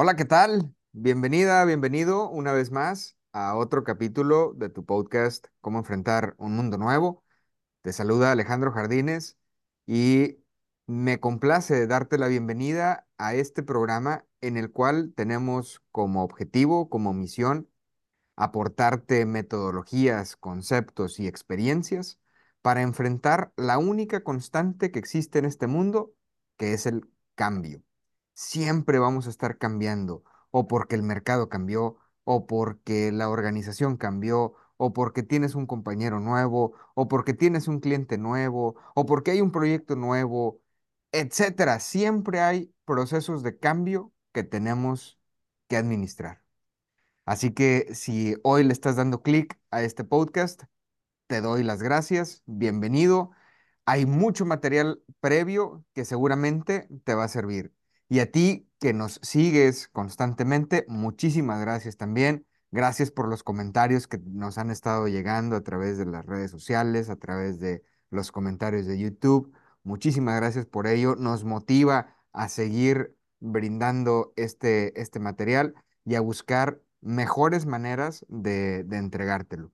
Hola, ¿qué tal? Bienvenida, bienvenido una vez más a otro capítulo de tu podcast Cómo enfrentar un mundo nuevo. Te saluda Alejandro Jardines y me complace darte la bienvenida a este programa en el cual tenemos como objetivo, como misión, aportarte metodologías, conceptos y experiencias para enfrentar la única constante que existe en este mundo, que es el cambio. Siempre vamos a estar cambiando, o porque el mercado cambió, o porque la organización cambió, o porque tienes un compañero nuevo, o porque tienes un cliente nuevo, o porque hay un proyecto nuevo, etcétera. Siempre hay procesos de cambio que tenemos que administrar. Así que si hoy le estás dando clic a este podcast, te doy las gracias, bienvenido. Hay mucho material previo que seguramente te va a servir. Y a ti que nos sigues constantemente, muchísimas gracias también. Gracias por los comentarios que nos han estado llegando a través de las redes sociales, a través de los comentarios de YouTube. Muchísimas gracias por ello. Nos motiva a seguir brindando este, este material y a buscar mejores maneras de, de entregártelo.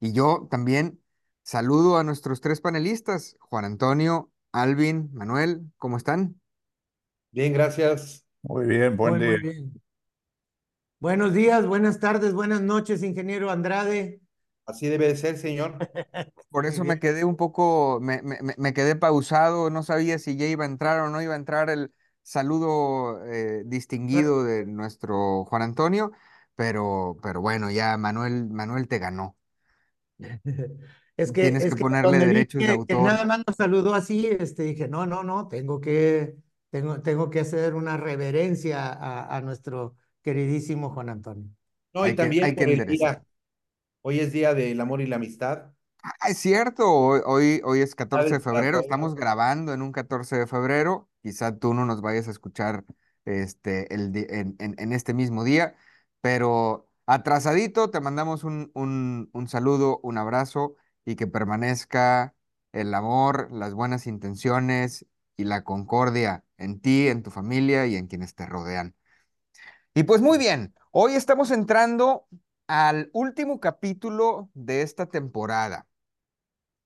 Y yo también saludo a nuestros tres panelistas, Juan Antonio, Alvin, Manuel, ¿cómo están? Bien, gracias. Muy bien, buen Muy, día. muy bien. Buenos días, buenas tardes, buenas noches, ingeniero Andrade. Así debe de ser, señor. Por eso me quedé un poco, me, me- me- me quedé pausado, no sabía si ya iba a entrar o no iba a entrar el saludo eh, distinguido de nuestro Juan Antonio, pero, pero bueno, ya Manuel, Manuel te ganó. Es que, Tienes es que que ponerle derechos de que, que autor. nada más nos saludó así, este, dije, no, no, no, tengo que, tengo, tengo que hacer una reverencia a, a nuestro queridísimo Juan Antonio. No, Hay y que- también hay que por el enderezar. día. Hoy es día del amor y la amistad. Ah, es cierto, hoy, hoy, hoy es 14 de febrero, estamos grabando en un 14 de febrero, quizá tú no nos vayas a escuchar este, el, en, en- en este mismo día, pero atrasadito te mandamos un, un, un saludo, un abrazo y que permanezca el amor, las buenas intenciones y la concordia en ti, en tu familia y en quienes te rodean. Y pues muy bien, hoy estamos entrando al último capítulo de esta temporada.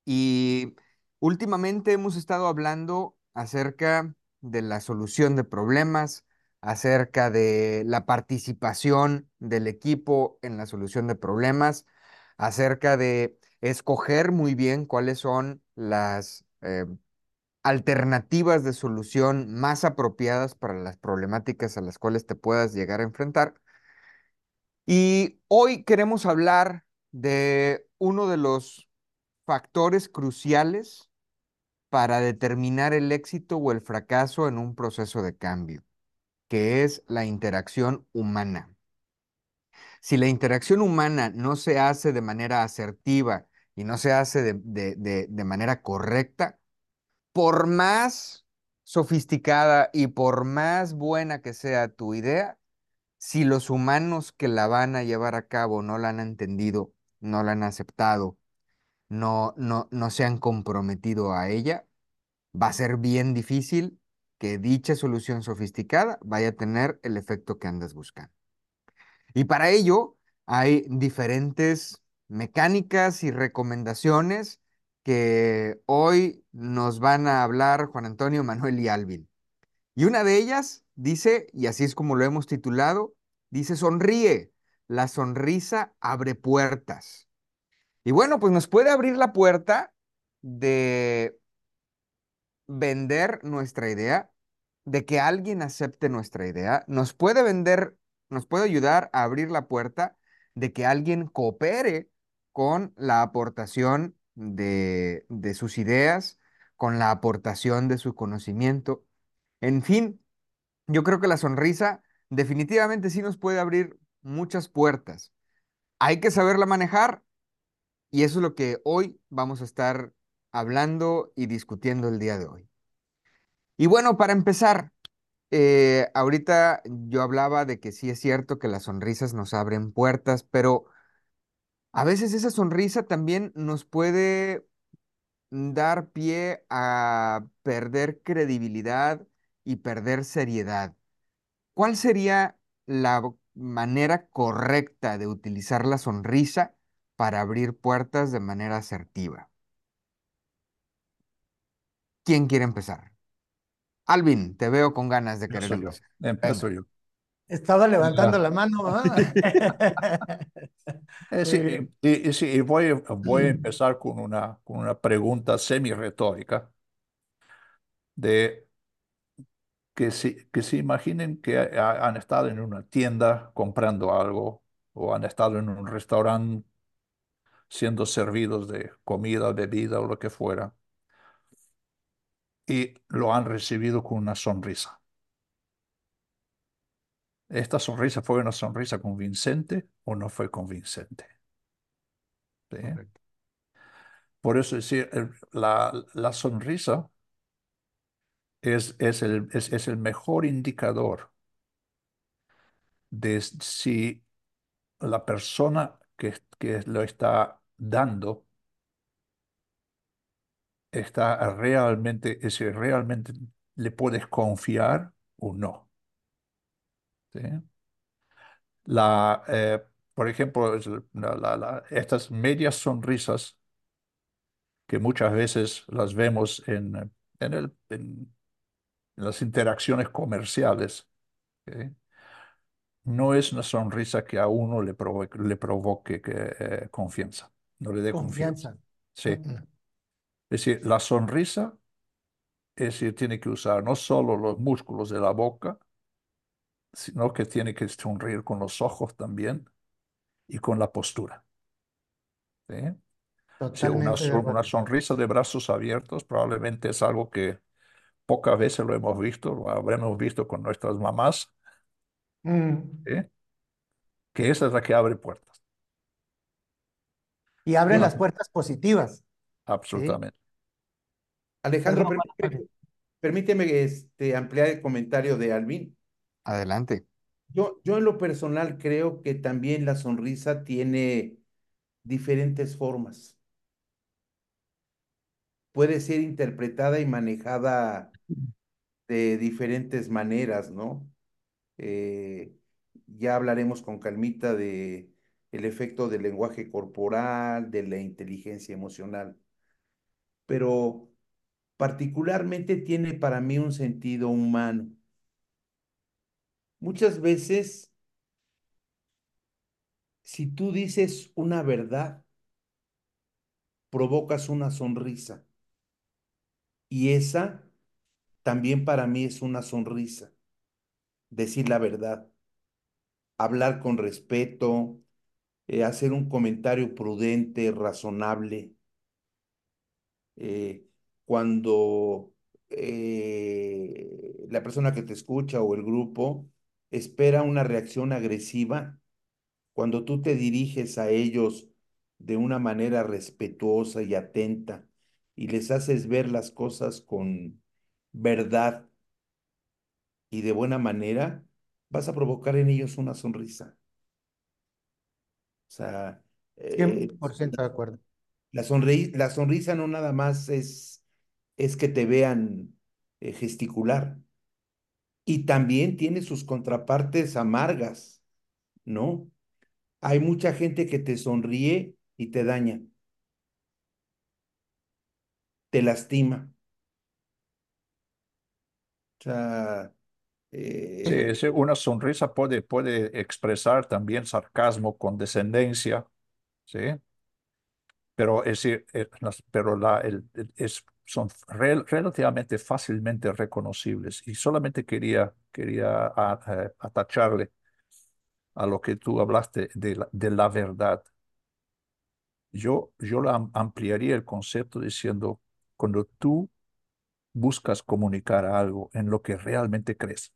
Y últimamente hemos estado hablando acerca de la solución de problemas, acerca de la participación del equipo en la solución de problemas, acerca de escoger muy bien cuáles son las eh, alternativas de solución más apropiadas para las problemáticas a las cuales te puedas llegar a enfrentar. Y hoy queremos hablar de uno de los factores cruciales para determinar el éxito o el fracaso en un proceso de cambio, que es la interacción humana. Si la interacción humana no se hace de manera asertiva y no se hace de, de- manera correcta, por más sofisticada y por más buena que sea tu idea, si los humanos que la van a llevar a cabo no la han entendido, no la han aceptado, no, no, no se han comprometido a ella, va a ser bien difícil que dicha solución sofisticada vaya a tener el efecto que andas buscando. Y para ello hay diferentes mecánicas y recomendaciones que hoy nos van a hablar Juan Antonio, Manuel y Alvin. Y una de ellas dice, y así es como lo hemos titulado, dice, sonríe, la sonrisa abre puertas. Y bueno, pues nos puede abrir la puerta de vender nuestra idea, de que alguien acepte nuestra idea, nos puede vender, nos puede ayudar a abrir la puerta de que alguien coopere con la aportación de, de sus ideas, con la aportación de su conocimiento. En fin, yo creo que la sonrisa definitivamente sí nos puede abrir muchas puertas. Hay que saberla manejar y eso es lo que hoy vamos a estar hablando y discutiendo el día de hoy. Y bueno, para empezar, eh, ahorita yo hablaba de que sí es cierto que las sonrisas nos abren puertas, pero a veces esa sonrisa también nos puede dar pie a perder credibilidad y perder seriedad. ¿Cuál sería la manera correcta de utilizar la sonrisa para abrir puertas de manera asertiva? ¿Quién quiere empezar? Alvin, te veo con ganas de querer yo. empezar. Empiezo yo. Estaba levantando la mano. sí, y, y sí, y voy, voy a empezar con una, con una pregunta semi-retórica de que se, que se imaginen que ha- han estado en una tienda comprando algo o han estado en un restaurante siendo servidos de comida, bebida o lo que fuera y lo han recibido con una sonrisa. ¿Esta sonrisa fue una sonrisa convincente o no fue convincente? Por eso decir, la, la sonrisa es, es el, es, es el mejor indicador de si la persona que, que lo está dando está realmente, es decir, realmente le puedes confiar o no. ¿Sí? La, eh, por ejemplo, la- la- estas medias sonrisas que muchas veces las vemos en, en, el, en las interacciones comerciales. ¿sí? no es una sonrisa que a uno le provoque, le provoque que, eh, confianza, no le dé confianza. Confianza. Sí. Es decir, la sonrisa, es decir, tiene que usar no solo los músculos de la boca, sino que tiene que sonreír con los ojos también y con la postura. una, sonrisa de brazos abiertos probablemente es algo que pocas veces lo hemos visto, lo habremos visto con nuestras mamás, Mm. ¿sí? que esa es la que abre puertas, Y abren Una- las puertas positivas. absolutamente. Alejandro, permíteme, este, ampliar el comentario de Alvin. Adelante. Yo, yo en lo personal creo que también la sonrisa tiene diferentes formas. Puede ser interpretada y manejada de diferentes maneras, ¿no? Eh, ya hablaremos con calmita de el efecto del lenguaje corporal, de la inteligencia emocional, pero particularmente tiene para mí un sentido humano. Muchas veces, si tú dices una verdad, provocas una sonrisa. Y esa también para mí es una sonrisa. Decir la verdad, hablar con respeto, eh, hacer un comentario prudente, razonable. Eh, cuando eh, la persona que te escucha o el grupo espera una reacción agresiva, cuando tú te diriges a ellos de una manera respetuosa y atenta y les haces ver las cosas con verdad y de buena manera, vas a provocar en ellos una sonrisa. O sea, eh, 100% de acuerdo. la, sonri- la sonrisa no nada más es, es que te vean eh, gesticular. Y también tiene sus contrapartes amargas, ¿no? Hay mucha gente que te sonríe y te daña, te lastima. O sea, eh, Sí, una sonrisa puede, puede expresar también sarcasmo, condescendencia, ¿sí? Pero es, eh, pero la, el- es, son rel- relativamente fácilmente reconocibles. Y solamente quería, quería eh, atacharle a lo que tú hablaste de la, de la verdad. Yo, yo la ampliaría el concepto diciendo, cuando tú buscas comunicar algo en lo que realmente crees,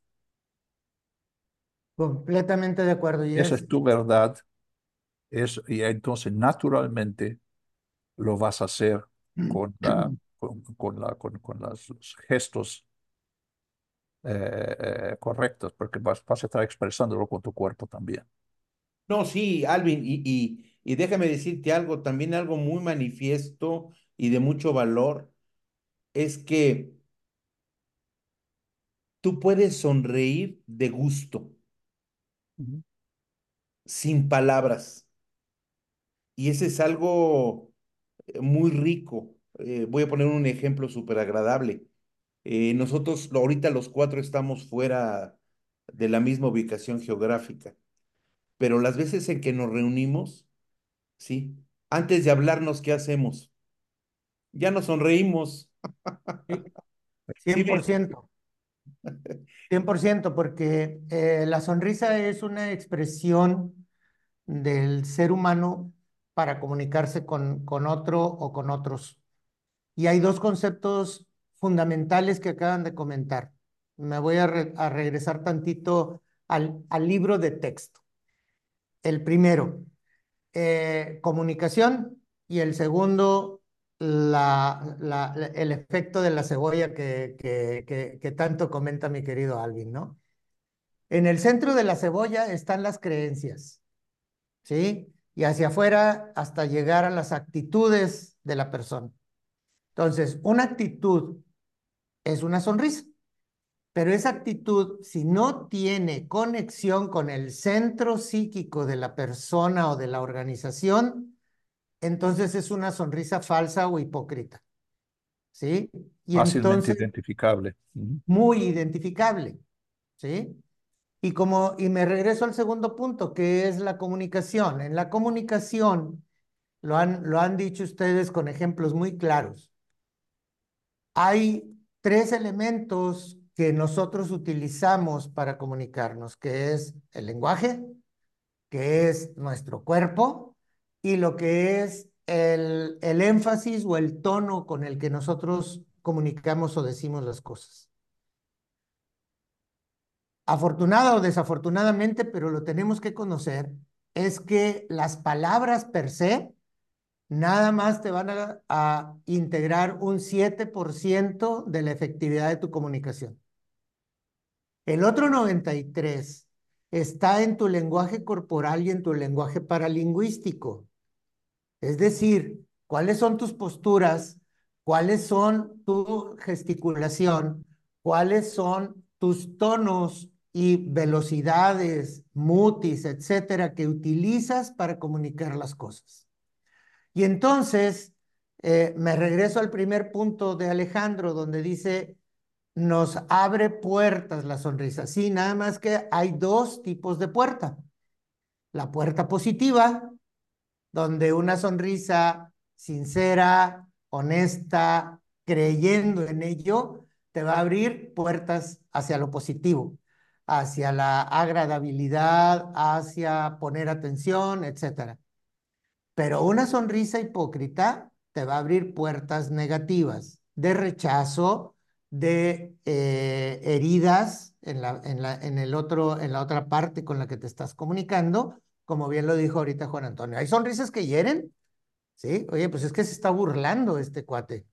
Completamente de acuerdo. Y Esa es, es tu verdad. Es, y entonces, naturalmente, lo vas a hacer con, la, con, con la, con, con las- los gestos eh, eh, correctos, porque vas, vas a estar expresándolo con tu cuerpo también. No, sí, Alvin, y, y, y déjame decirte algo, también algo muy manifiesto y de mucho valor, es que tú puedes sonreír de gusto, sin palabras, y ese es algo eh, muy rico. Eh, voy a poner un ejemplo súper agradable. Eh, nosotros ahorita los cuatro estamos fuera de la misma ubicación geográfica, pero las veces en que nos reunimos, ¿sí? Antes de hablarnos, ¿qué hacemos? Ya nos sonreímos. sí, Sí, ves. 100%. 100%, porque eh, la sonrisa es una expresión del ser humano para comunicarse con, con otro o con otros. Y hay dos conceptos fundamentales que acaban de comentar. Me voy a, re- a regresar tantito al, al libro de texto. El primero, eh, comunicación y el segundo, el efecto de la cebolla que tanto comenta mi querido Alvin, ¿no? En el centro de la cebolla están las creencias, ¿sí? Y hacia afuera hasta llegar a las actitudes de la persona. Entonces, una actitud es una sonrisa, pero esa actitud, si no tiene conexión con el centro psíquico de la persona o de la organización, entonces es una sonrisa falsa o hipócrita, ¿sí? Y Fácilmente entonces, identificable. Muy identificable, ¿sí? Y como, y me regreso al segundo punto, que es la comunicación. En la comunicación, lo han, lo han dicho ustedes con ejemplos muy claros. Hay tres elementos que nosotros utilizamos para comunicarnos, que es el lenguaje, que es nuestro cuerpo y lo que es el, el énfasis o el tono con el que nosotros comunicamos o decimos las cosas. Afortunada o desafortunadamente, pero lo tenemos que conocer, es que las palabras per se nada más te van a, integrar un 7% de la efectividad de tu comunicación. El otro 93 está en tu lenguaje corporal y en tu lenguaje paralingüístico. Es decir, cuáles son tus posturas, cuáles son tu gesticulación, cuáles son tus tonos y velocidades, mutis, etcétera, que utilizas para comunicar las cosas. Y entonces eh, me regreso al primer punto de Alejandro, donde dice, nos abre puertas la sonrisa. Sí, nada más que hay dos tipos de puerta. La puerta positiva, donde una sonrisa sincera, honesta, creyendo en ello, te va a abrir puertas hacia lo positivo, hacia la agradabilidad, hacia poner atención, etcétera. Pero una sonrisa hipócrita te va a abrir puertas negativas de rechazo, de eh, heridas en la, en la, en el otro, en la otra parte con la que te estás comunicando, como bien lo dijo ahorita Juan Antonio. Hay sonrisas que hieren, ¿sí? Oye, pues es que se está burlando este cuate,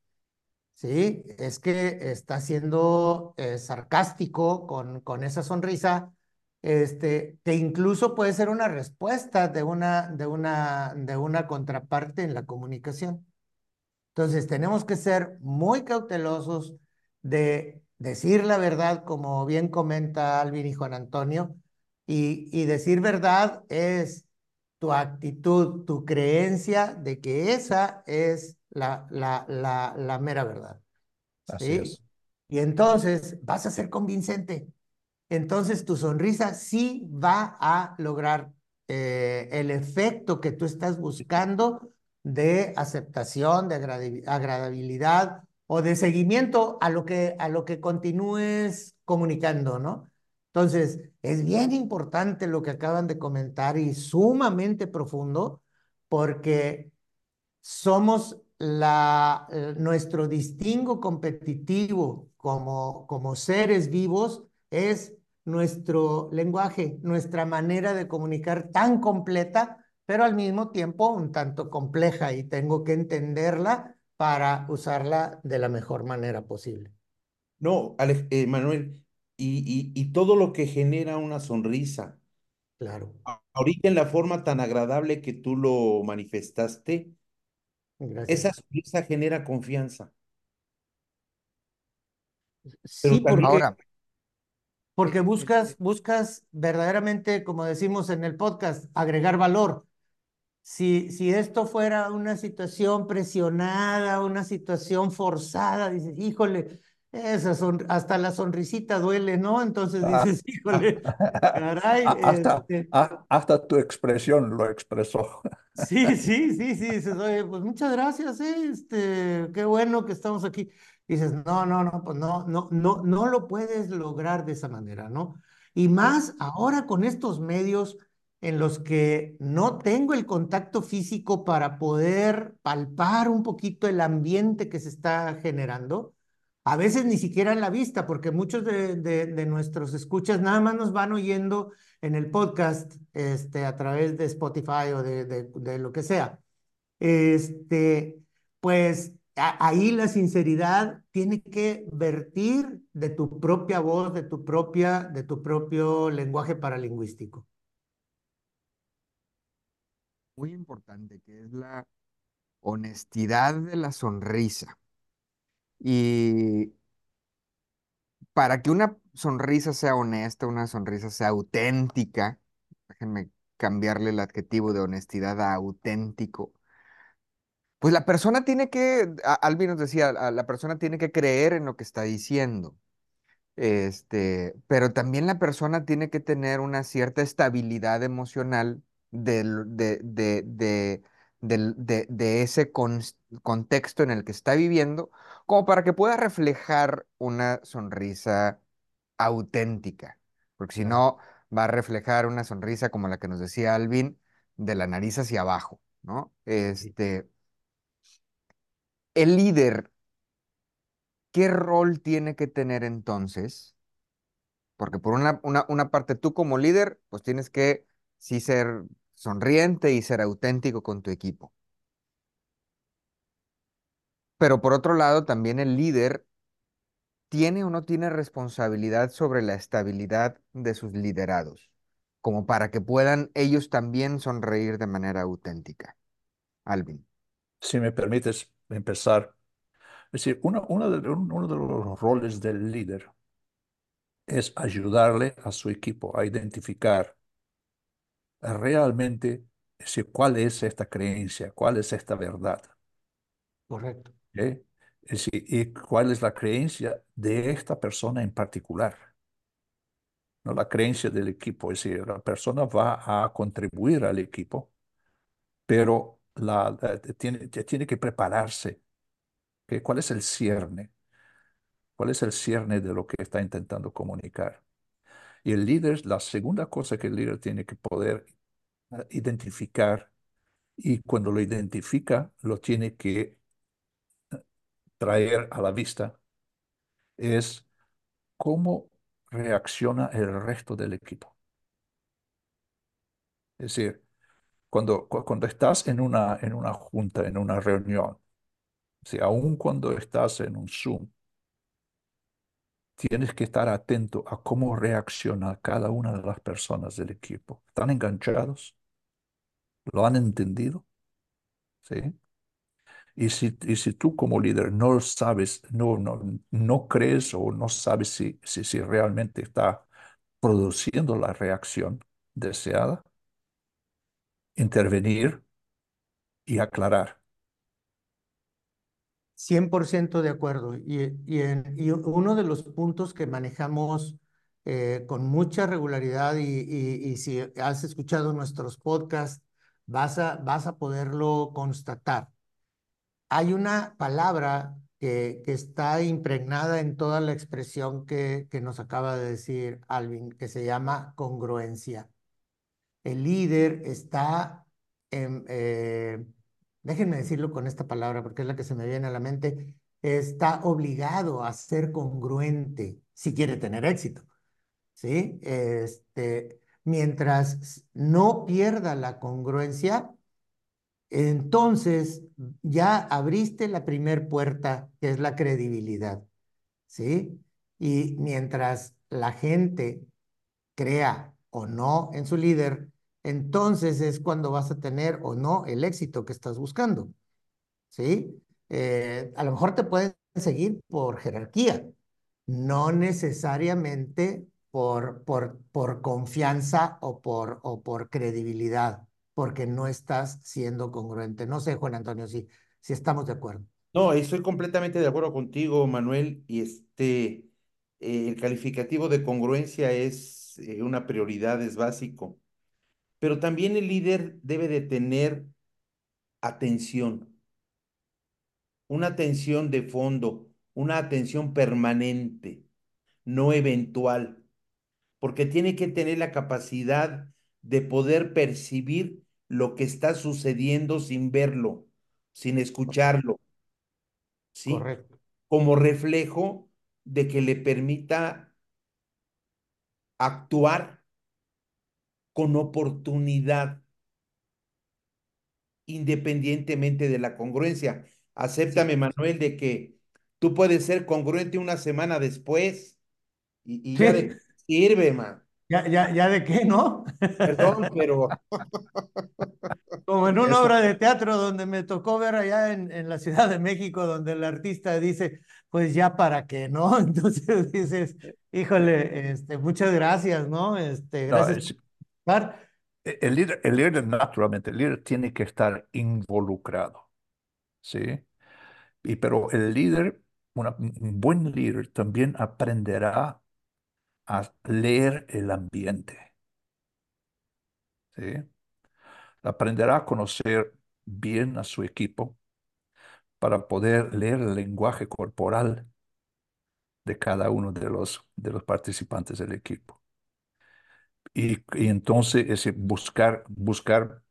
¿sí? Es que está siendo eh, sarcástico con, con esa sonrisa, este, que incluso puede ser una respuesta de una, de una, de una contraparte en la comunicación. Entonces, tenemos que ser muy cautelosos de decir la verdad, como bien comenta Alvin y Juan Antonio, y, y decir verdad es tu actitud, tu creencia de que esa es la, la, la, la mera verdad. Así ¿sí? es. Y entonces vas a ser convincente. Entonces tu sonrisa sí va a lograr eh, el efecto que tú estás buscando de aceptación, de agradabilidad o de seguimiento a lo que, a lo que continúes comunicando, ¿no? Entonces, es bien importante lo que acaban de comentar y sumamente profundo porque somos la, eh, nuestro distingo competitivo como, como seres vivos es nuestro lenguaje, nuestra manera de comunicar tan completa, pero al mismo tiempo un tanto compleja y tengo que entenderla para usarla de la mejor manera posible. No, eh, Manuel, y, y, todo lo que genera una sonrisa. Claro. Ahorita en la forma tan agradable que tú lo manifestaste, esa sonrisa genera confianza. Sí, porque, ahora, porque buscas, buscas verdaderamente, como decimos en el podcast, agregar valor. Si, si esto fuera una situación presionada, una situación forzada, dices, híjole, esa son, hasta la sonrisita duele, ¿no? Entonces ah, dices, híjole, caray. Hasta, este hasta tu expresión lo expresó. Sí, sí, sí, sí, dices, oye, pues muchas gracias, ¿eh? este, qué bueno que estamos aquí. Dices, no, no, no, pues no, no, no, no lo puedes lograr de esa manera, ¿no? Y más ahora con estos medios en los que no tengo el contacto físico para poder palpar un poquito el ambiente que se está generando, a veces ni siquiera en la vista, porque muchos de, de, nuestros escuchas nada más nos van oyendo en el podcast este, a través de Spotify o de, de lo que sea. Este, pues ahí la sinceridad tiene que vertir de tu propia voz, de tu, propia, de tu propio lenguaje paralingüístico. Muy importante, que es la honestidad de la sonrisa. Y para que una sonrisa sea honesta, una sonrisa sea auténtica, déjenme cambiarle el adjetivo de honestidad a auténtico, pues la persona tiene que, Alvin nos decía, la persona tiene que creer en lo que está diciendo. Este, pero también la persona tiene que tener una cierta estabilidad emocional de, de, de, de, ese contexto en el que está viviendo, como para que pueda reflejar una sonrisa auténtica. Porque si no, va a reflejar una sonrisa como la que nos decía Alvin, de la nariz hacia abajo, ¿no? Este, el líder, ¿qué rol tiene que tener entonces? Porque por una, parte tú como líder, pues tienes que sí ser sonriente y ser auténtico con tu equipo. Pero por otro lado, también el líder tiene o no tiene responsabilidad sobre la estabilidad de sus liderados, como para que puedan ellos también sonreír de manera auténtica. Alvin. Si me permites, empezar. Es decir, uno, uno, de, uno de los roles del líder es ayudarle a su equipo a identificar realmente decir, cuál es esta creencia, cuál es esta verdad. Correcto. Es decir, y cuál es la creencia de esta persona en particular. No la creencia del equipo, es decir, la persona va a contribuir al equipo, pero la, tiene, tiene que prepararse. ¿Cuál es el cierne? ¿Cuál es el cierne de lo que está intentando comunicar? Y el líder, la segunda cosa que el líder tiene que poder eh, identificar, y cuando lo identifica, lo tiene que eh, traer a la vista, es cómo reacciona el resto del equipo. Es decir, cuando, cuando estás en una, en una junta, en una reunión, si aún cuando estás en un Zoom, tienes que estar atento a cómo reacciona cada una de las personas del equipo. ¿Están enganchados? ¿Lo han entendido? ¿Sí? Y si, y si tú como líder no sabes, no, no, no crees o no sabes si, si, si realmente está produciendo la reacción deseada, intervenir y aclarar. 100% de acuerdo. Y, y, uno de los puntos que manejamos eh, con mucha regularidad y, y, si has escuchado nuestros podcasts, vas a, vas a poderlo constatar. Hay una palabra que, que está impregnada en toda la expresión que, que nos acaba de decir Alvin, que se llama congruencia el líder está, eh, déjenme decirlo con esta palabra porque es la que se me viene a la mente, está obligado a ser congruente si quiere tener éxito. ¿sí? Este, mientras no pierda la congruencia, entonces ya abriste la primer puerta, que es la credibilidad, ¿sí? Y mientras la gente crea o no en su líder, entonces es cuando vas a tener o no el éxito que estás buscando, ¿sí? Eh, a lo mejor te pueden seguir por jerarquía, no necesariamente por, por, por confianza o por, o por credibilidad, porque no estás siendo congruente. No sé, Juan Antonio, si, si estamos de acuerdo. No, estoy completamente de acuerdo contigo, Manuel, y este, eh, el calificativo de congruencia es eh, una prioridad, es básico, pero también el líder debe de tener atención, una atención de fondo, una atención permanente, no eventual, porque tiene que tener la capacidad de poder percibir lo que está sucediendo sin verlo, sin escucharlo, ¿sí? Correcto. Como reflejo de que le permita actuar con oportunidad, independientemente de la congruencia. Acéptame, Manuel, de que tú puedes ser congruente una semana después y, y ya de qué sirve, man. Ya, ya, ya de qué, ¿no? Perdón, pero Como en una Eso. obra de teatro donde me tocó ver allá en, en la Ciudad de México, donde el artista dice, pues ya para qué, ¿no? Entonces dices, híjole, este, muchas gracias, ¿no? Este, No, gracias es- participar. el líder, el líder, naturalmente, el líder tiene que estar involucrado, ¿sí? Y, pero el líder, un buen líder también aprenderá a leer el ambiente, ¿sí? Aprenderá a conocer bien a su equipo para poder leer el lenguaje corporal de cada uno de los, de los participantes del equipo. Y, y entonces ese buscar, buscar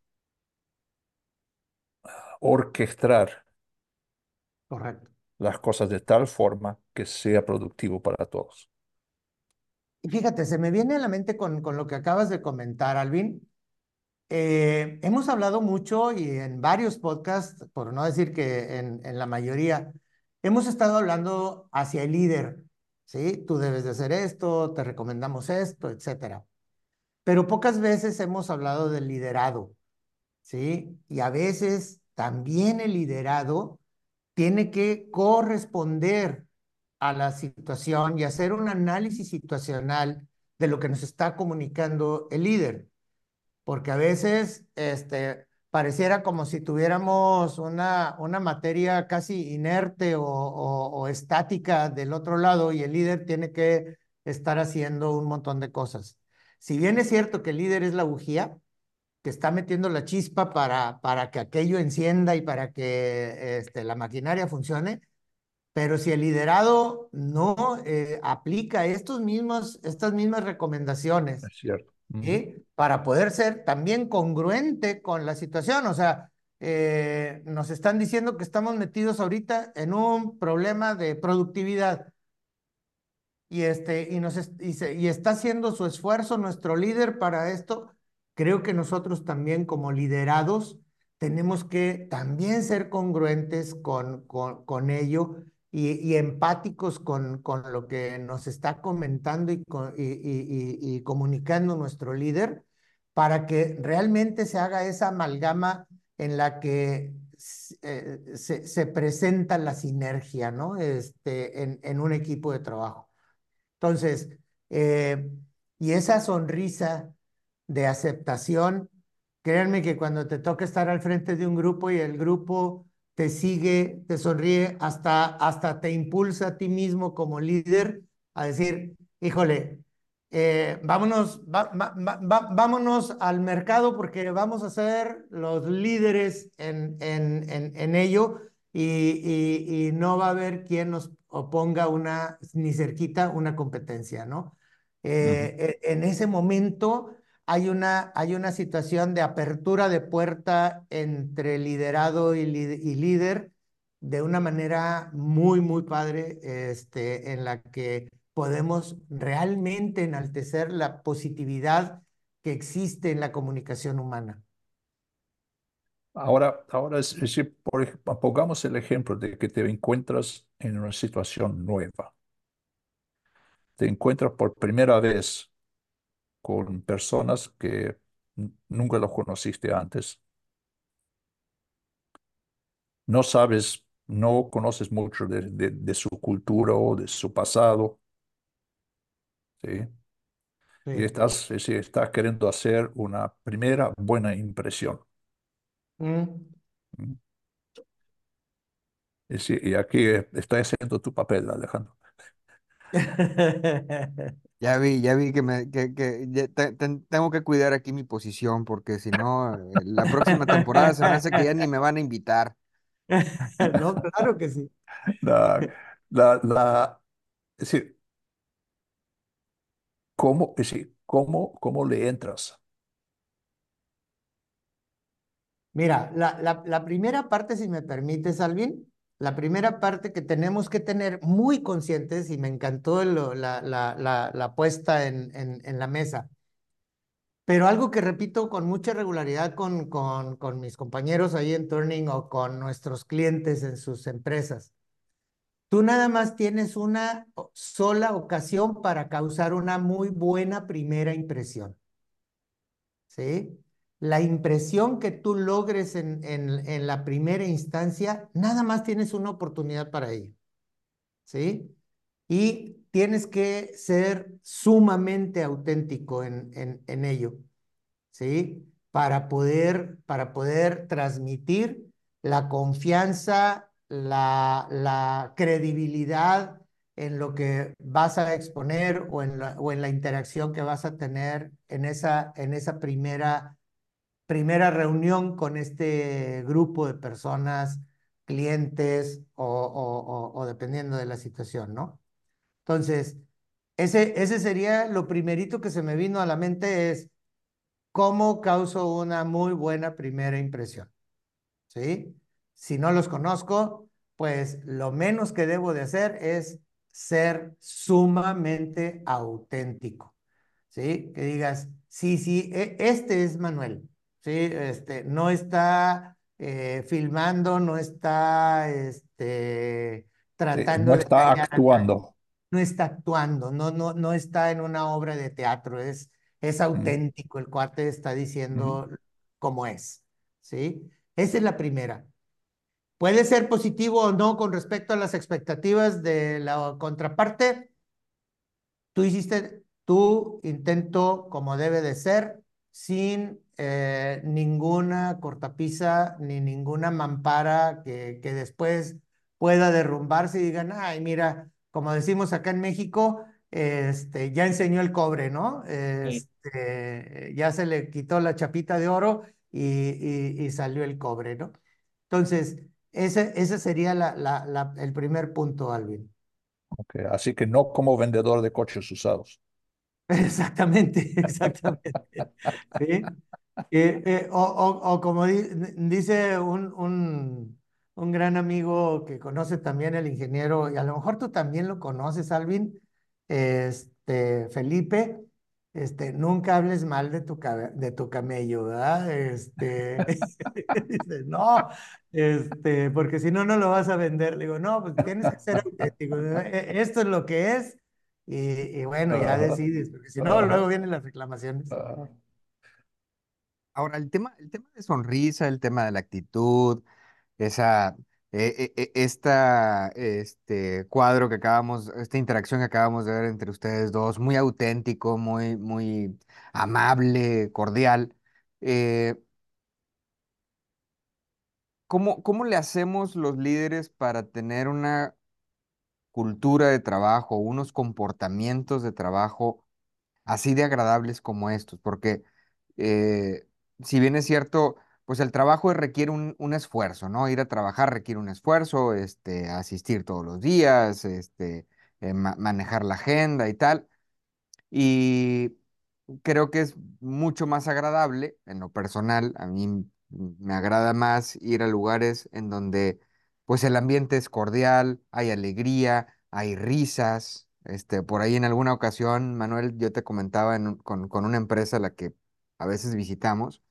orquestar Correcto. las cosas de tal forma que sea productivo para todos. Y fíjate, se me viene a la mente con, con lo que acabas de comentar, Alvin. Eh, hemos hablado mucho y en varios podcasts, por no decir que en, en la mayoría, hemos estado hablando hacia el líder, ¿sí? Tú debes de hacer esto, te recomendamos esto, etcétera. Pero pocas veces hemos hablado del liderado, ¿sí? Y a veces también el liderado tiene que corresponder a la situación y hacer un análisis situacional de lo que nos está comunicando el líder porque a veces este, pareciera como si tuviéramos una, una materia casi inerte o, o, o estática del otro lado y el líder tiene que estar haciendo un montón de cosas. Si bien es cierto que el líder es la bujía, que está metiendo la chispa para, para que aquello encienda y para que este, la maquinaria funcione, pero si el liderado no eh, aplica estos mismos, estas mismas recomendaciones, Es cierto. Para poder ser también congruente con la situación. O sea, eh, nos están diciendo que estamos metidos ahorita en un problema de productividad. Y, este, y, nos y, y está haciendo su esfuerzo nuestro líder para esto. Creo que nosotros también como liderados tenemos que también ser congruentes con, con, con ello y, empáticos con, con lo que nos está comentando y, comunicando nuestro líder para que realmente se haga esa amalgama en la que eh, se, se presenta la sinergia, ¿no? Este, en un equipo de trabajo. Entonces, eh, y esa sonrisa de aceptación, créanme que cuando te toca estar al frente de un grupo y el grupo te sigue, te sonríe, hasta, hasta te impulsa a ti mismo como líder a decir, híjole, eh, vámonos, vámonos al mercado porque vamos a ser los líderes en, en, en, ello y, y, y no va a haber quien nos oponga una, ni cerquita, una competencia, ¿no? Eh, e- En ese momento hay una, hay una situación de apertura de puerta entre liderado y, li- y líder de una manera muy, muy padre, este, en la que podemos realmente enaltecer la positividad que existe en la comunicación humana. Ahora, ahora es, por pongamos el ejemplo de que te encuentras en una situación nueva. Te encuentras por primera vez con personas que nunca los conociste antes. No sabes, no conoces mucho de, de, su cultura o de su pasado. ¿sí? Y estás, estás queriendo hacer una primera buena impresión. Mm. Mm. Y, aquí estoy haciendo tu papel, Alejandro. Ya vi, ya vi que, me, que, que tengo que cuidar aquí mi posición porque si no, eh, la próxima temporada se me hace que ya ni me van a invitar. No, claro que sí. La, la, la, es decir, ¿cómo, es decir, cómo, cómo le entras Mira, la, la, la, primera parte, si me permites, Alvin, la primera parte que tenemos que tener muy conscientes, y me encantó la, la, la, puesta en, en, en, la mesa, pero algo que repito con mucha regularidad con, con, con mis compañeros ahí en Turning o con nuestros clientes en sus empresas. Tú nada más tienes una sola ocasión para causar una muy buena primera impresión. ¿Sí? La impresión que tú logres en, en, la primera instancia, nada más tienes una oportunidad para ello. ¿Sí? Y tienes que ser sumamente auténtico en, en, en ello. ¿Sí? Para poder, para poder transmitir la confianza, la, la credibilidad en lo que vas a exponer o en la, o en la interacción que vas a tener en esa, en esa primera primera reunión con este grupo de personas, clientes o, dependiendo de la situación, ¿no? Entonces, ese, ese sería lo primerito que se me vino a la mente es cómo causo una muy buena primera impresión, ¿sí? Si no los conozco, pues lo menos que debo de hacer es ser sumamente auténtico, ¿sí? Que digas, sí, sí, e, este es Manuel, ¿sí? Este, no está eh, filmando, no está este, tratando no está actuando. No está actuando, no, no, no está en una obra de teatro, es, es auténtico, el cuate está diciendo cómo es, ¿sí? Esa es la primera. Puede ser positivo o no con respecto a las expectativas de la contraparte. Tú hiciste tu intento como debe de ser, sin eh, ninguna cortapisa ni ninguna mampara que, que después pueda derrumbarse y digan, ay, mira, como decimos acá en México, este, ya enseñó el cobre, ¿no? Este, ya se le quitó la chapita de oro y, y, salió el cobre, ¿no? Entonces, ese, ese sería la, la, el primer punto, Alvin. Okay, así que no como vendedor de coches usados. Exactamente, exactamente. ¿Sí? Eh, eh, o, o, como dice un, un, un, gran amigo que conoce también el ingeniero, y a lo mejor tú también lo conoces, Alvin, este, Felipe, este, nunca hables mal de tu, de tu camello, ¿verdad? Este, dice, no, este, porque si no, no lo vas a vender. Le digo, no, pues tienes que ser auténtico. E, esto es lo que es, y, bueno, ya decides, porque si no, luego vienen las reclamaciones. Ahora, el tema, el tema de sonrisa, el tema de la actitud, esa, e, e, e, esta, este cuadro que acabamos, esta interacción que acabamos de ver entre ustedes dos, muy auténtico, muy, muy amable, cordial. Eh, ¿cómo, cómo le hacemos los líderes para tener una cultura de trabajo, unos comportamientos de trabajo así de agradables como estos? Porque eh, si bien es cierto, pues el trabajo requiere un, un, esfuerzo, ¿no? Ir a trabajar requiere un esfuerzo, este, asistir todos los días, este, eh, manejar la agenda y tal. Y creo que es mucho más agradable, en lo personal, a mí me agrada más ir a lugares en donde pues el ambiente es cordial, hay alegría, hay risas, Este, por ahí en alguna ocasión, Manuel, yo te comentaba en con, con una empresa a la que a veces visitamos,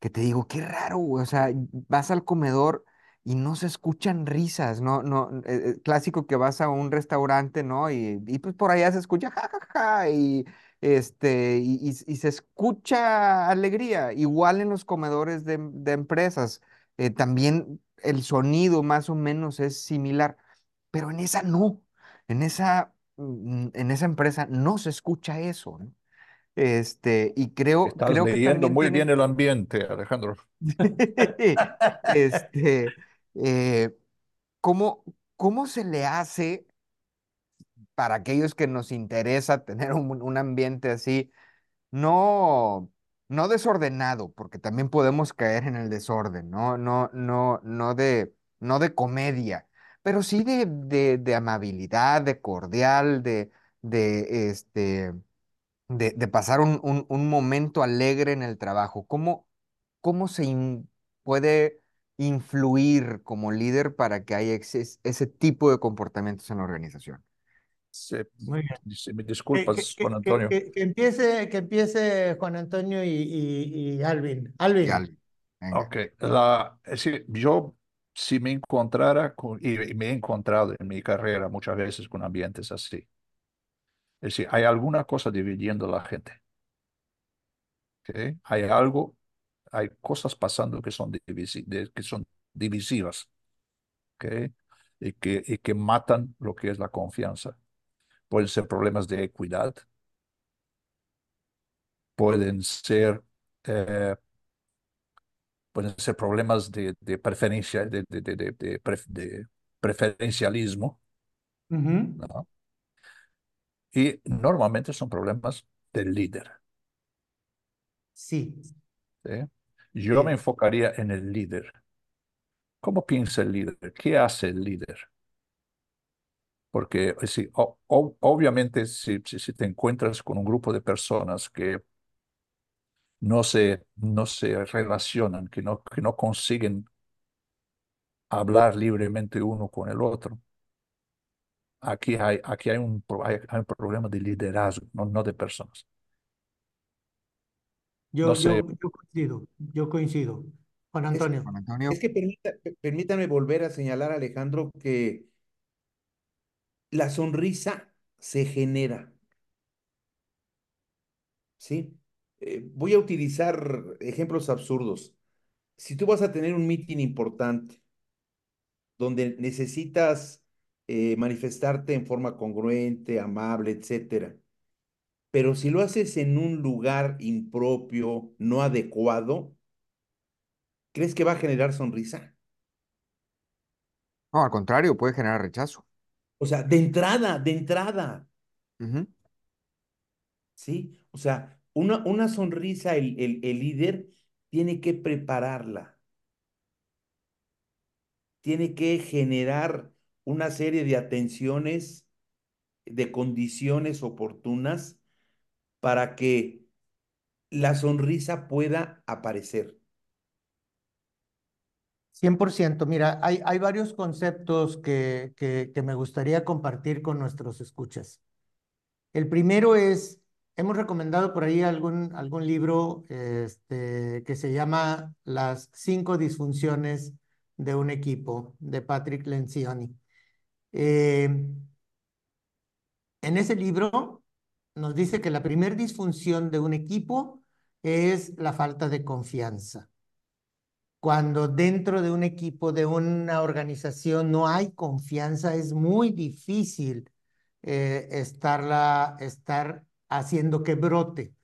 que te digo, qué raro, O sea, vas al comedor y no se escuchan risas, ¿no? No, eh, eh, clásico que vas a un restaurante, ¿no? Y, y pues por allá se escucha ja, ja, ja, y, este, y- y se escucha alegría. Igual en los comedores de, de empresas, eh, también el sonido más o menos es similar, pero en esa no, en esa, mm, en esa empresa no se escucha eso, ¿no? Este, y creo, Estás creo que leyendo muy tiene bien el ambiente, Alejandro. Este, eh, ¿cómo, cómo se le hace para aquellos que nos interesa tener un, un ambiente así, no, no desordenado, porque también podemos caer en el desorden, no, no, no, no de, no de comedia, pero sí de, de, de amabilidad, de cordial, de, de este de, de pasar un, un- un momento alegre en el trabajo. ¿Cómo, cómo se in- puede influir como líder para que haya ese, ese tipo de comportamientos en la organización? Sí, Muy bien. me disculpas, que- Juan Antonio. que- que empiece, que empiece Juan Antonio y, y, y Alvin. Y Alvin, Alvin. Ok, la, es decir, yo si me encontrara con, y, y me he encontrado en mi carrera muchas veces con ambientes así. Es decir, hay alguna cosa dividiendo a la gente. ¿ok? Hay algo, hay cosas pasando que son, divisi- que son divisivas. ¿ok? Y que, y que matan lo que es la confianza. Pueden ser problemas de equidad, pueden ser, eh, pueden ser problemas de, de preferencia, de, de, de, de, de pref- de preferencialismo, Ujú. ¿no? Y normalmente son problemas del líder. Sí, ¿sí? Yo me enfocaría en el líder. ¿Cómo piensa el líder? ¿Qué hace el líder? Porque o- o- obviamente si, si, si te encuentras con un grupo de personas que no se, no se relacionan, que no, que no consiguen hablar libremente uno con el otro, aquí hay, aquí hay un, hay, hay un problema de liderazgo, no, no de personas. Yo, No sé, yo, yo coincido, yo coincido. Juan Es, Antonio. Juan es Antonio, que permita- permítame volver a señalar, Alejandro, que la sonrisa se genera, ¿sí? Eh, voy a utilizar ejemplos absurdos. Si tú vas a tener un meeting importante donde necesitas eh, manifestarte en forma congruente, amable, etcétera, pero si lo haces en un lugar impropio, no adecuado, ¿crees que va a generar sonrisa? no, al contrario, puede generar rechazo. O sea, de entrada, de entrada. ¿sí? O sea, una, una sonrisa, el, el, el líder tiene que prepararla, tiene que generar una serie de atenciones, de condiciones oportunas para que la sonrisa pueda aparecer. 100%. Mira, hay, hay varios conceptos que, que, me gustaría compartir con nuestros escuchas. El primero es, hemos recomendado por ahí algún, algún libro este, que se llama Las cinco disfunciones de un equipo, de Patrick Lencioni. Eh, en ese libro nos dice que la primer disfunción de un equipo es la falta de confianza. Cuando dentro de un equipo, de una organización, no hay confianza, es muy difícil eh, estarla, estar haciendo que brote.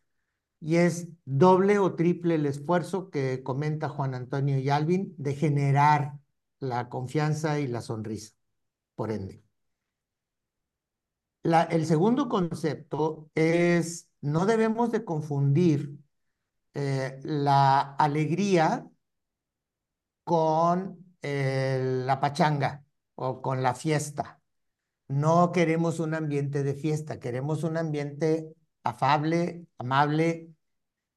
Y es doble o triple el esfuerzo que comenta Juan Antonio y Alvin de generar la confianza y la sonrisa, por ende. El segundo concepto es, no debemos de confundir eh, la alegría con eh, la pachanga o con la fiesta. No queremos un ambiente de fiesta, queremos un ambiente afable, amable.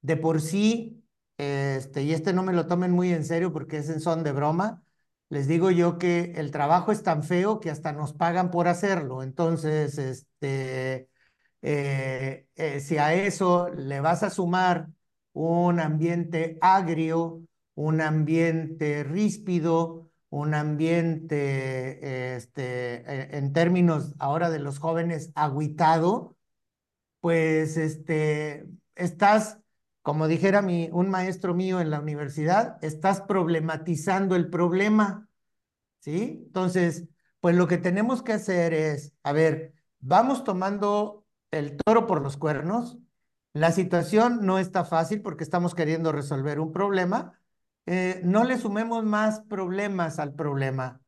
De por sí, este, y este no me lo tomen muy en serio porque es en son de broma, les digo yo que el trabajo es tan feo que hasta nos pagan por hacerlo. Entonces, este, eh, eh, si a eso le vas a sumar un ambiente agrio, un ambiente ríspido, un ambiente, este, e, en términos ahora de los jóvenes, aguitado, pues este, estás, como dijera mi, un maestro mío en la universidad, estás problematizando el problema, ¿sí? Entonces, pues lo que tenemos que hacer es, a ver, vamos tomando el toro por los cuernos, la situación no está fácil porque estamos queriendo resolver un problema, eh, no le sumemos más problemas al problema,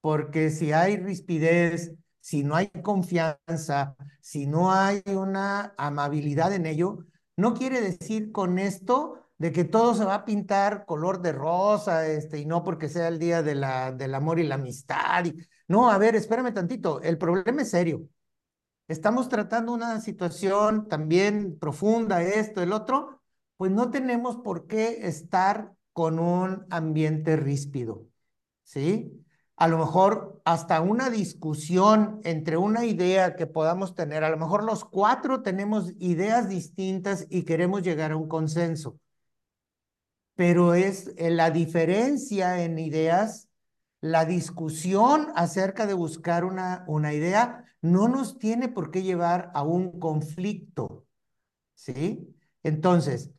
porque si hay rispidez, si no hay confianza, si no hay una amabilidad en ello, no quiere decir con esto de que todo se va a pintar color de rosa, este, y no porque sea el día del amor y la amistad. no, a ver, espérame tantito, el problema es serio. Estamos tratando una situación también profunda, esto, el otro, pues no tenemos por qué estar con un ambiente ríspido, ¿sí? A lo mejor hasta una discusión entre una idea que podamos tener, a lo mejor los cuatro tenemos ideas distintas y queremos llegar a un consenso, pero es eh, la diferencia en ideas, la discusión acerca de buscar una, una idea no nos tiene por qué llevar a un conflicto, ¿sí? Entonces,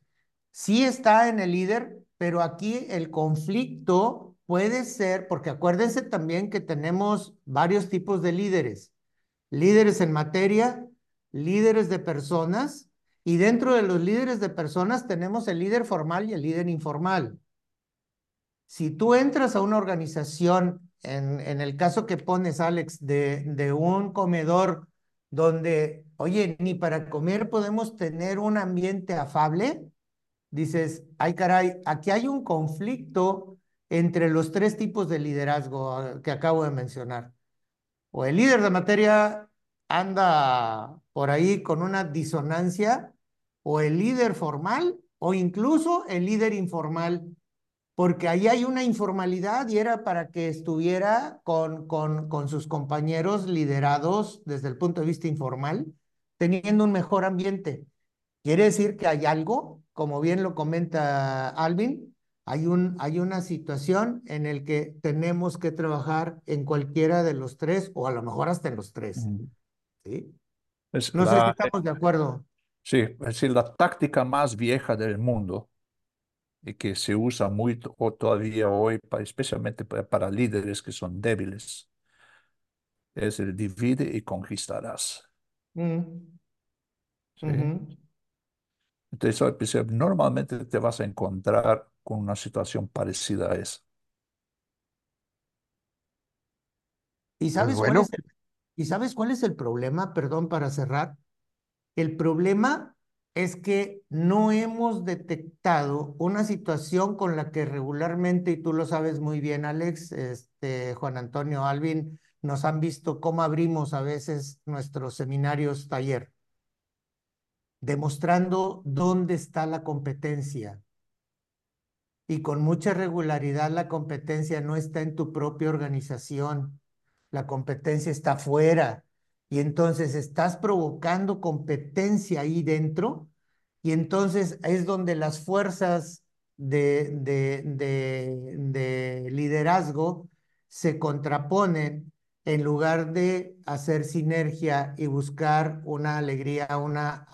sí está en el líder, pero aquí el conflicto puede ser, porque acuérdense también que tenemos varios tipos de líderes. Líderes en materia, líderes de personas, y dentro de los líderes de personas tenemos el líder formal y el líder informal. Si tú entras a una organización, en, el caso que pones, Alex, de, de un comedor donde, oye, ni para comer podemos tener un ambiente afable, dices, ay caray, aquí hay un conflicto entre los tres tipos de liderazgo ah, que acabo de mencionar. O el líder de materia anda por ahí con una disonancia, o el líder formal, o incluso el líder informal, porque ahí hay una informalidad y era para que estuviera con, con, sus compañeros liderados desde el punto de vista informal, teniendo un mejor ambiente. Quiere decir que hay algo como bien lo comenta Alvin, hay, un, hay una situación en el que tenemos que trabajar en cualquiera de los tres o a lo mejor hasta en los tres. ¿sí? no sé si estamos de acuerdo. Sí, es decir, la táctica más vieja del mundo y que se usa muy todavía hoy, especialmente para líderes que son débiles, es el divide y conquistarás. ¿Sí? Entonces, normalmente te vas a encontrar con una situación parecida a esa. ¿Y sabes, cuál es el, ¿Y sabes cuál es el problema? Perdón, para cerrar. El problema es que no hemos detectado una situación con la que regularmente, y tú lo sabes muy bien, Alex, este, Juan Antonio Alvin, nos han visto cómo abrimos a veces nuestros seminarios taller demostrando dónde está la competencia. Y con mucha regularidad la competencia no está en tu propia organización, la competencia está afuera. Y entonces estás provocando competencia ahí dentro y entonces es donde las fuerzas de, de, de, de liderazgo se contraponen en lugar de hacer sinergia y buscar una alegría, una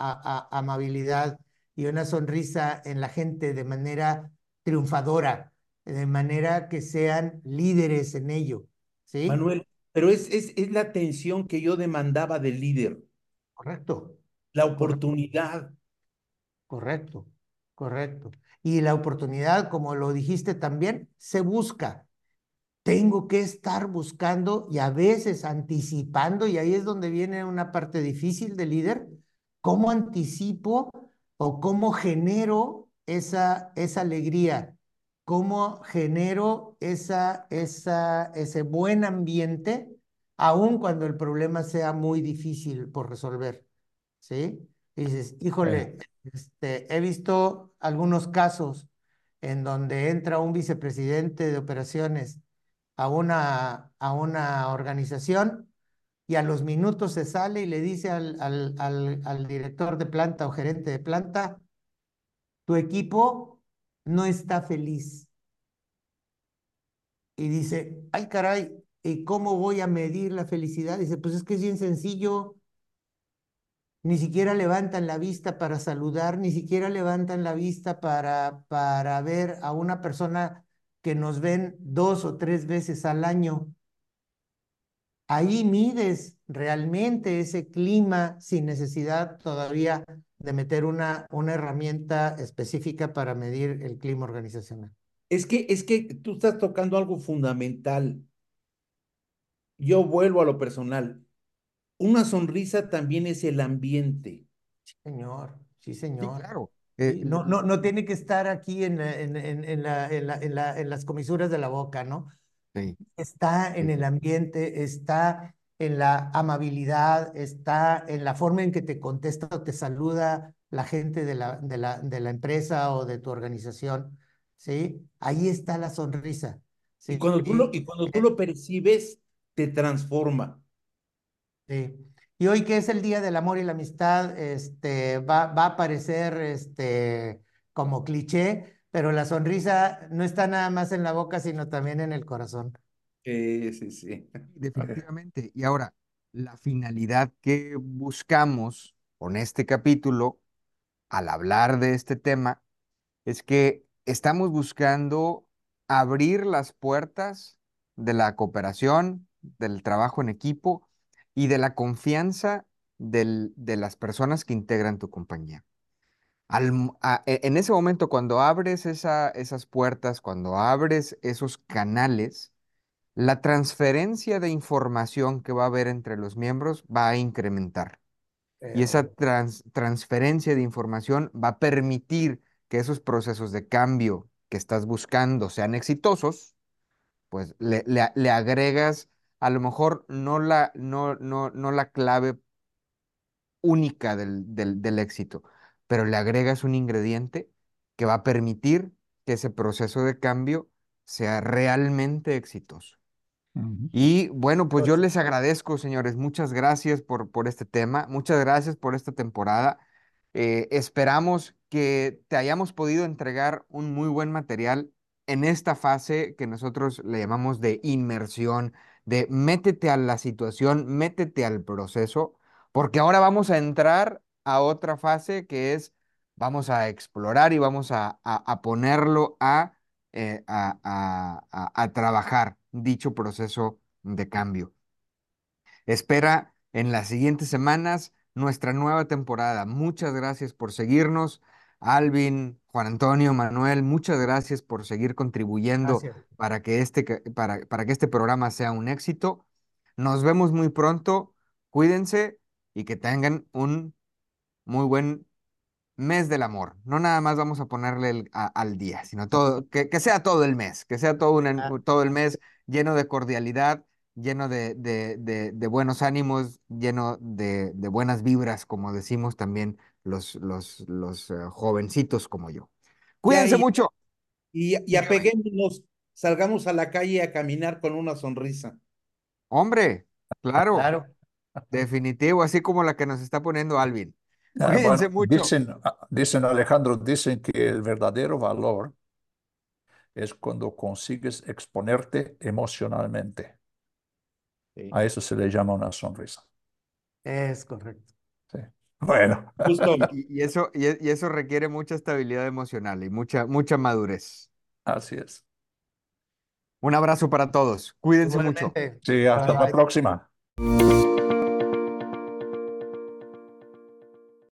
amabilidad y una sonrisa en la gente de manera triunfadora, de manera que sean líderes en ello. ¿sí? Manuel, pero es, es, es la atención que yo demandaba del líder. Correcto. La oportunidad. Correcto, correcto. Y la oportunidad, como lo dijiste también, se busca tengo que estar buscando y a veces anticipando, y ahí es donde viene una parte difícil del líder, cómo anticipo o cómo genero esa, esa alegría, cómo genero esa, esa, ese buen ambiente, aun cuando el problema sea muy difícil por resolver. ¿Sí? Y dices, híjole, este, he visto algunos casos en donde entra un vicepresidente de operaciones a una, a una organización y a los minutos se sale y le dice al, al, al, al director de planta o gerente de planta, tu equipo no está feliz. Y dice, ay caray, ¿y cómo voy a medir la felicidad? Dice, pues es que es bien sencillo. Ni siquiera levantan la vista para saludar, ni siquiera levantan la vista para, para ver a una persona que nos ven dos o tres veces al año. Ahí mides realmente ese clima sin necesidad todavía de meter una, una herramienta específica para medir el clima organizacional. Es que, es que tú estás tocando algo fundamental. Yo vuelvo a lo personal. Una sonrisa también es el ambiente. Sí, señor, sí, Sí, señor. claro. Sí, Eh, no, no, no tiene que estar aquí en, en, en, en la, en, la, en, la- en las comisuras de la boca, ¿no? sí, Está en Sí. el ambiente, está en la amabilidad, está en la forma en que te contesta o te saluda la gente de la, de la, de la empresa o de tu organización, ¿sí? Ahí está la sonrisa, Y cuando tú lo, y cuando tú lo percibes, te transforma. Sí. Y hoy que es el Día del Amor y la Amistad, este, va, va a parecer este, como cliché, pero la sonrisa no está nada más en la boca, sino también en el corazón. Sí, sí, sí. definitivamente. Y ahora, la finalidad que buscamos con este capítulo, al hablar de este tema, es que estamos buscando abrir las puertas de la cooperación, del trabajo en equipo y de la confianza del- de las personas que integran tu compañía. E- en ese momento, cuando abres esa- esas puertas, cuando abres esos canales, la transferencia de información que va a haber entre los miembros va a incrementar. Y esa Pero, trans- transferencia de información va a permitir que esos procesos de cambio que estás buscando sean exitosos, pues le, le le agregas a lo mejor no la, no, no, no la clave única del, del, del éxito, pero le agregas un ingrediente que va a permitir que ese proceso de cambio sea realmente exitoso. Y bueno, pues yo pues, les agradezco, señores. Muchas gracias por, por este tema. Muchas gracias por esta temporada. Eh, esperamos que te hayamos podido entregar un muy buen material en esta fase que nosotros le llamamos de inmersión, de métete a la situación, métete al proceso, porque ahora vamos a entrar a otra fase que es, vamos a explorar y vamos a, a- a ponerlo a, eh, a- a trabajar dicho proceso de cambio. Espera en las siguientes semanas nuestra nueva temporada. Muchas gracias por seguirnos. Alvin, Juan Antonio, Manuel, muchas gracias por seguir contribuyendo gracias. para que este, para, para que este programa sea un éxito. Nos vemos muy pronto. Cuídense y que tengan un muy buen mes del amor. No nada más vamos a ponerle el- a- al día, sino todo, que, que sea todo el mes, que sea todo, un- Ah, todo el mes lleno de cordialidad, lleno de, de- de- de buenos ánimos, lleno de, de buenas vibras, como decimos también los, los, los eh, jovencitos como yo. Cuídense y, mucho. y, y apeguémonos, salgamos a la calle a caminar con una sonrisa. Hombre, claro, claro. definitivo, así como la que nos está poniendo Alvin. Ah, Cuídense bueno, mucho. dicen, ah, dicen Alejandro, dicen que el verdadero valor es cuando consigues exponerte emocionalmente. Sí. A eso se le llama una sonrisa. Es correcto. Sí. Bueno, Justo. Y, eso, y, y eso requiere mucha estabilidad emocional y mucha, mucha madurez. así es. Un abrazo para todos. Cuídense mucho. Sí, hasta la Bye. próxima.